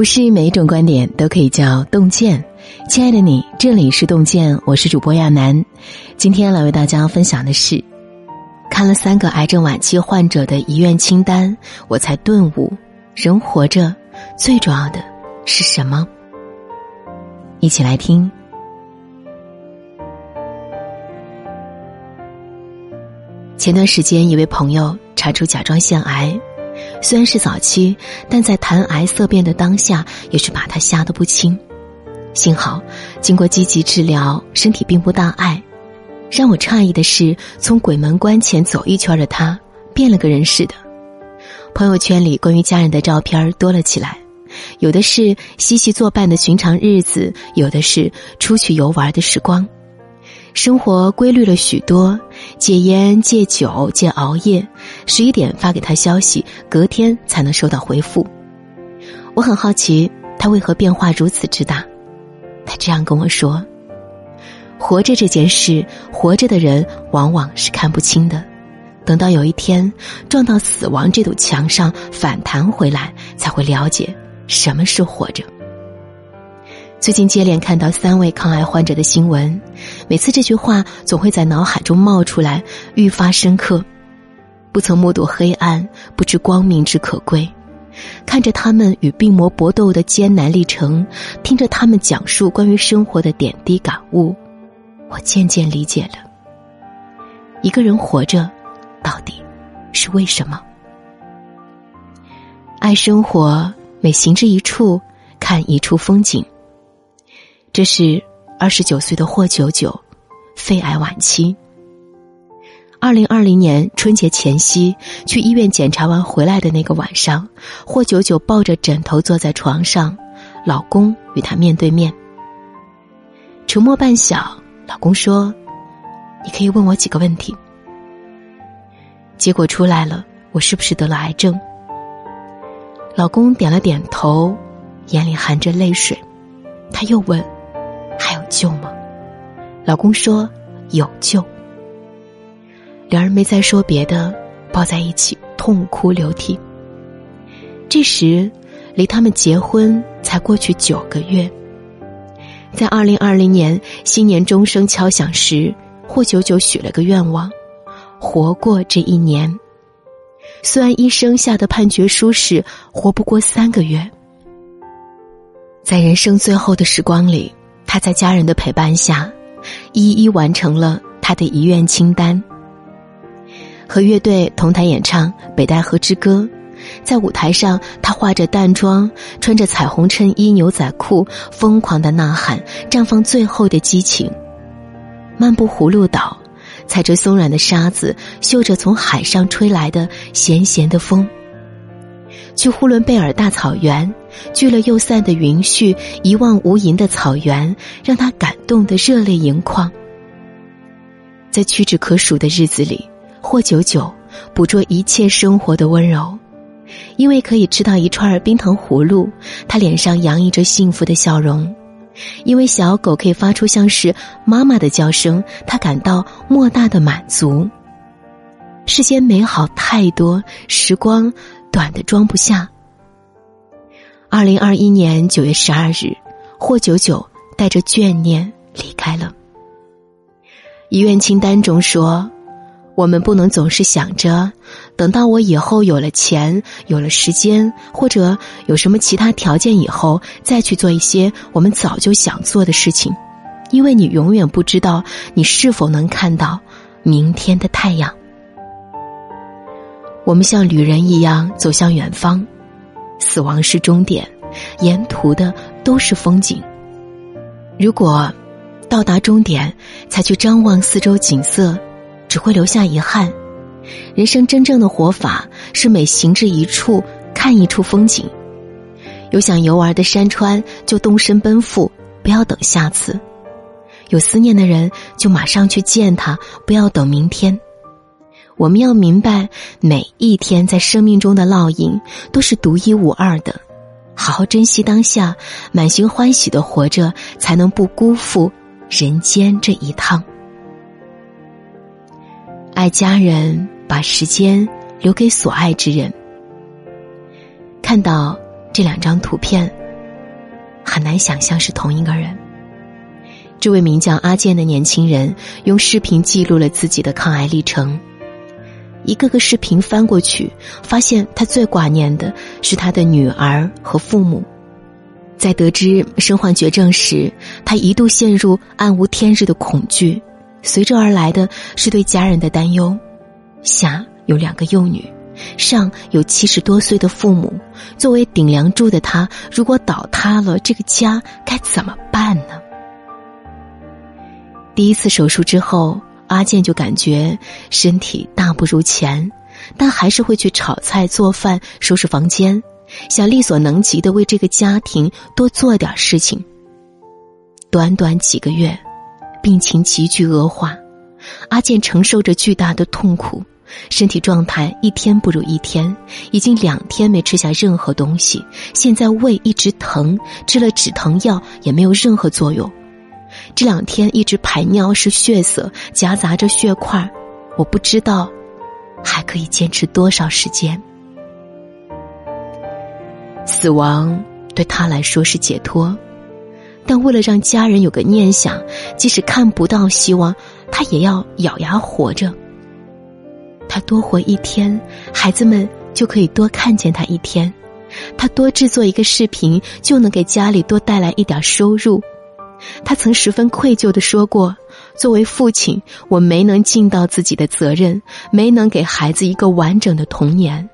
不是每一种观点都可以叫洞见。亲爱的你，这里是洞见，我是主播亚楠。今天来为大家分享的是，看了三个癌症晚期患者的遗愿清单，我才顿悟：人活着最重要的是什么？一起来听。前段时间，一位朋友查出甲状腺癌。虽然是早期，但在谈癌色变的当下，也是把他吓得不轻。幸好经过积极治疗，身体并不大碍。让我诧异的是，从鬼门关前走一圈的他，变了个人似的。朋友圈里关于家人的照片多了起来，有的是嬉戏作伴的寻常日子，有的是出去游玩的时光。生活规律了许多，戒烟、戒酒、戒熬夜。十一点发给他消息，隔天才能收到回复。我很好奇他为何变化如此之大。他这样跟我说：“活着这件事，活着的人往往是看不清的，等到有一天撞到死亡这堵墙上反弹回来，才会了解什么是活着。”最近接连看到三位抗癌患者的新闻，每次这句话总会在脑海中冒出来，愈发深刻。不曾目睹黑暗，不知光明之可贵。看着他们与病魔搏斗的艰难历程，听着他们讲述关于生活的点滴感悟，我渐渐理解了：一个人活着，到底是为什么？爱生活，每行至一处，看一处风景。这是二十九岁的霍九九，肺癌晚期。二零二零年春节前夕去医院检查完回来的那个晚上，霍九九抱着枕头坐在床上，老公与他面对面。沉默半晌，老公说：“你可以问我几个问题。”结果出来了，我是不是得了癌症？老公点了点头，眼里含着泪水。他又问。救吗？老公说有救。两人没再说别的，抱在一起痛哭流涕。这时，离他们结婚才过去九个月。在二零二零年新年钟声敲响时，霍九九许了个愿望：活过这一年。虽然医生下的判决书是活不过三个月，在人生最后的时光里。他在家人的陪伴下，一一完成了他的遗愿清单。和乐队同台演唱《北戴河之歌》，在舞台上，他化着淡妆，穿着彩虹衬衣、牛仔裤，疯狂的呐喊，绽放最后的激情。漫步葫芦岛，踩着松软的沙子，嗅着从海上吹来的咸咸的风。去呼伦贝尔大草原，聚了又散的云絮，一望无垠的草原让他感动的热泪盈眶。在屈指可数的日子里，霍九九捕捉一切生活的温柔，因为可以吃到一串冰糖葫芦，他脸上洋溢着幸福的笑容；因为小狗可以发出像是妈妈的叫声，他感到莫大的满足。世间美好太多，时光。短的装不下。二零二一年九月十二日，霍九九带着眷念离开了。遗愿清单中说：“我们不能总是想着，等到我以后有了钱、有了时间，或者有什么其他条件以后，再去做一些我们早就想做的事情，因为你永远不知道你是否能看到明天的太阳。”我们像旅人一样走向远方，死亡是终点，沿途的都是风景。如果到达终点才去张望四周景色，只会留下遗憾。人生真正的活法是每行至一处看一处风景。有想游玩的山川，就动身奔赴，不要等下次；有思念的人，就马上去见他，不要等明天。我们要明白，每一天在生命中的烙印都是独一无二的，好好珍惜当下，满心欢喜的活着，才能不辜负人间这一趟。爱家人，把时间留给所爱之人。看到这两张图片，很难想象是同一个人。这位名叫阿健的年轻人用视频记录了自己的抗癌历程。一个个视频翻过去，发现他最挂念的是他的女儿和父母。在得知身患绝症时，他一度陷入暗无天日的恐惧，随之而来的是对家人的担忧。下有两个幼女，上有七十多岁的父母，作为顶梁柱的他，如果倒塌了，这个家该怎么办呢？第一次手术之后，阿健就感觉身体大不如前，但还是会去炒菜、做饭、收拾房间。想力所能及的为这个家庭多做点事情。短短几个月，病情急剧恶化，阿健承受着巨大的痛苦，身体状态一天不如一天，已经两天没吃下任何东西，现在胃一直疼，吃了止疼药也没有任何作用。这两天一直排尿是血色，夹杂着血块，我不知道还可以坚持多少时间。死亡对他来说是解脱，但为了让家人有个念想，即使看不到希望，他也要咬牙活着。他多活一天，孩子们就可以多看见他一天；他多制作一个视频，就能给家里多带来一点收入。他曾十分愧疚的说过：“作为父亲，我没能尽到自己的责任，没能给孩子一个完整的童年。”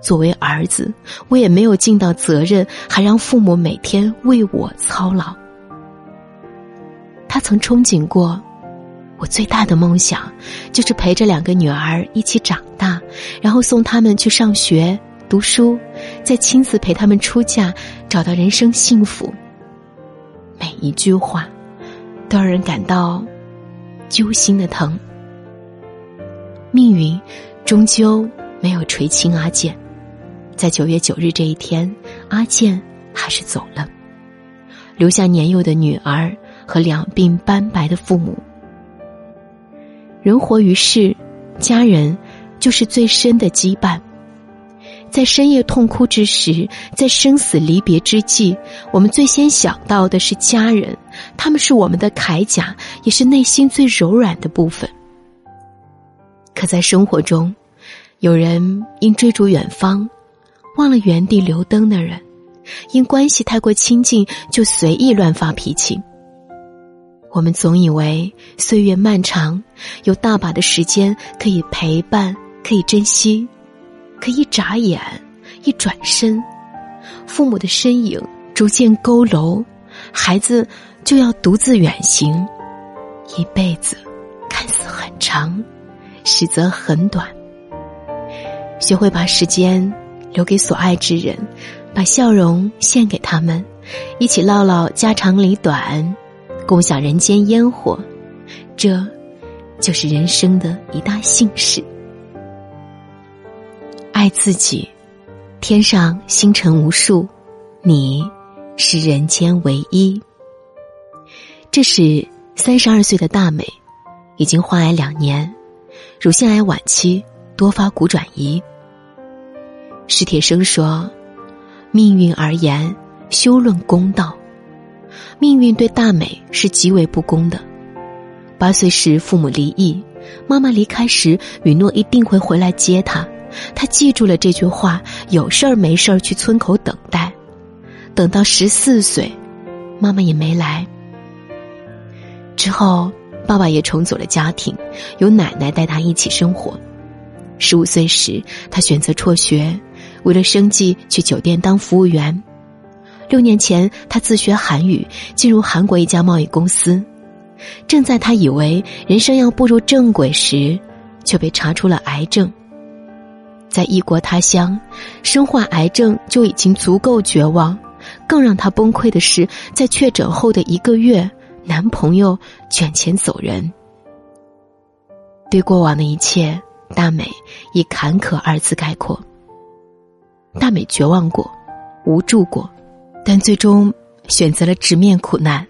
作为儿子，我也没有尽到责任，还让父母每天为我操劳。他曾憧憬过，我最大的梦想就是陪着两个女儿一起长大，然后送他们去上学读书，再亲自陪他们出嫁，找到人生幸福。每一句话，都让人感到揪心的疼。命运终究没有垂青阿健。在九月九日这一天，阿健还是走了，留下年幼的女儿和两鬓斑白的父母。人活于世，家人就是最深的羁绊。在深夜痛哭之时，在生死离别之际，我们最先想到的是家人，他们是我们的铠甲，也是内心最柔软的部分。可在生活中，有人因追逐远方。忘了原地留灯的人，因关系太过亲近就随意乱发脾气。我们总以为岁月漫长，有大把的时间可以陪伴，可以珍惜，可一眨眼，一转身，父母的身影逐渐佝偻，孩子就要独自远行。一辈子看似很长，实则很短。学会把时间。留给所爱之人，把笑容献给他们，一起唠唠家长里短，共享人间烟火，这，就是人生的一大幸事。爱自己，天上星辰无数，你是人间唯一。这是三十二岁的大美，已经患癌两年，乳腺癌晚期，多发骨转移。史铁生说：“命运而言，休论公道。命运对大美是极为不公的。八岁时父母离异，妈妈离开时允诺一定会回来接她。他记住了这句话，有事儿没事儿去村口等待。等到十四岁，妈妈也没来。之后，爸爸也重组了家庭，由奶奶带他一起生活。十五岁时，他选择辍学。”为了生计，去酒店当服务员。六年前，他自学韩语，进入韩国一家贸易公司。正在他以为人生要步入正轨时，却被查出了癌症。在异国他乡，身患癌症就已经足够绝望，更让她崩溃的是，在确诊后的一个月，男朋友卷钱走人。对过往的一切，大美以坎坷二字概括。大美绝望过，无助过，但最终选择了直面苦难。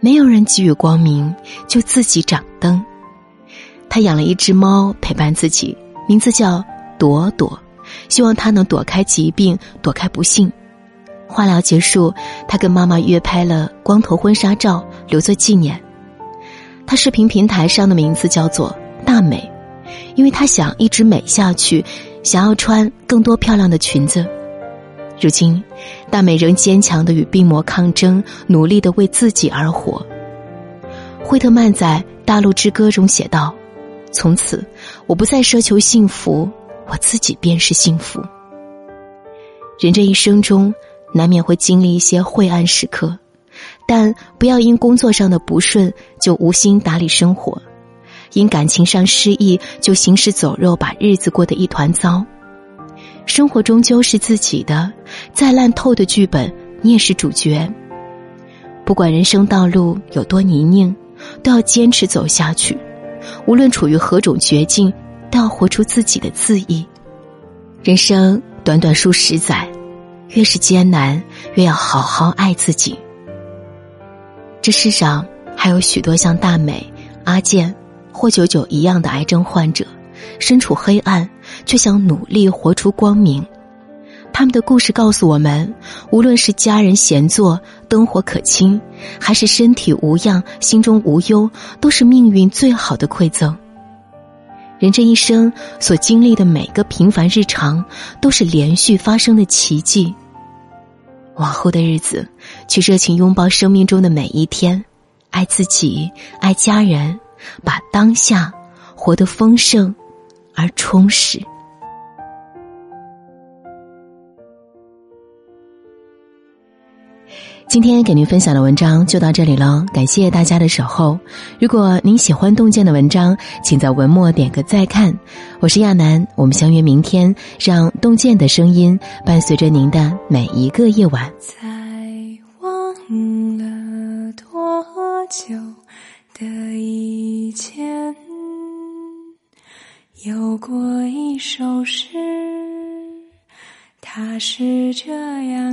没有人给予光明，就自己掌灯。他养了一只猫陪伴自己，名字叫朵朵，希望他能躲开疾病，躲开不幸。化疗结束，他跟妈妈约拍了光头婚纱照，留作纪念。他视频平台上的名字叫做“大美”，因为他想一直美下去，想要穿更多漂亮的裙子。如今，大美仍坚强的与病魔抗争，努力的为自己而活。惠特曼在《大陆之歌》中写道：“从此，我不再奢求幸福，我自己便是幸福。”人这一生中，难免会经历一些晦暗时刻，但不要因工作上的不顺就无心打理生活，因感情上失意就行尸走肉，把日子过得一团糟。生活终究是自己的，再烂透的剧本，你也是主角。不管人生道路有多泥泞，都要坚持走下去。无论处于何种绝境，都要活出自己的恣意。人生。短短数十载，越是艰难，越要好好爱自己。这世上还有许多像大美、阿健、霍九九一样的癌症患者，身处黑暗，却想努力活出光明。他们的故事告诉我们，无论是家人闲坐、灯火可亲，还是身体无恙、心中无忧，都是命运最好的馈赠。人这一生所经历的每个平凡日常，都是连续发生的奇迹。往后的日子，去热情拥抱生命中的每一天，爱自己，爱家人，把当下活得丰盛而充实。今天给您分享的文章就到这里了，感谢大家的守候。如果您喜欢洞见的文章，请在文末点个再看。我是亚楠，我们相约明天，让洞见的声音伴随着您的每一个夜晚。在忘了多久的以前，有过一首诗，它是这样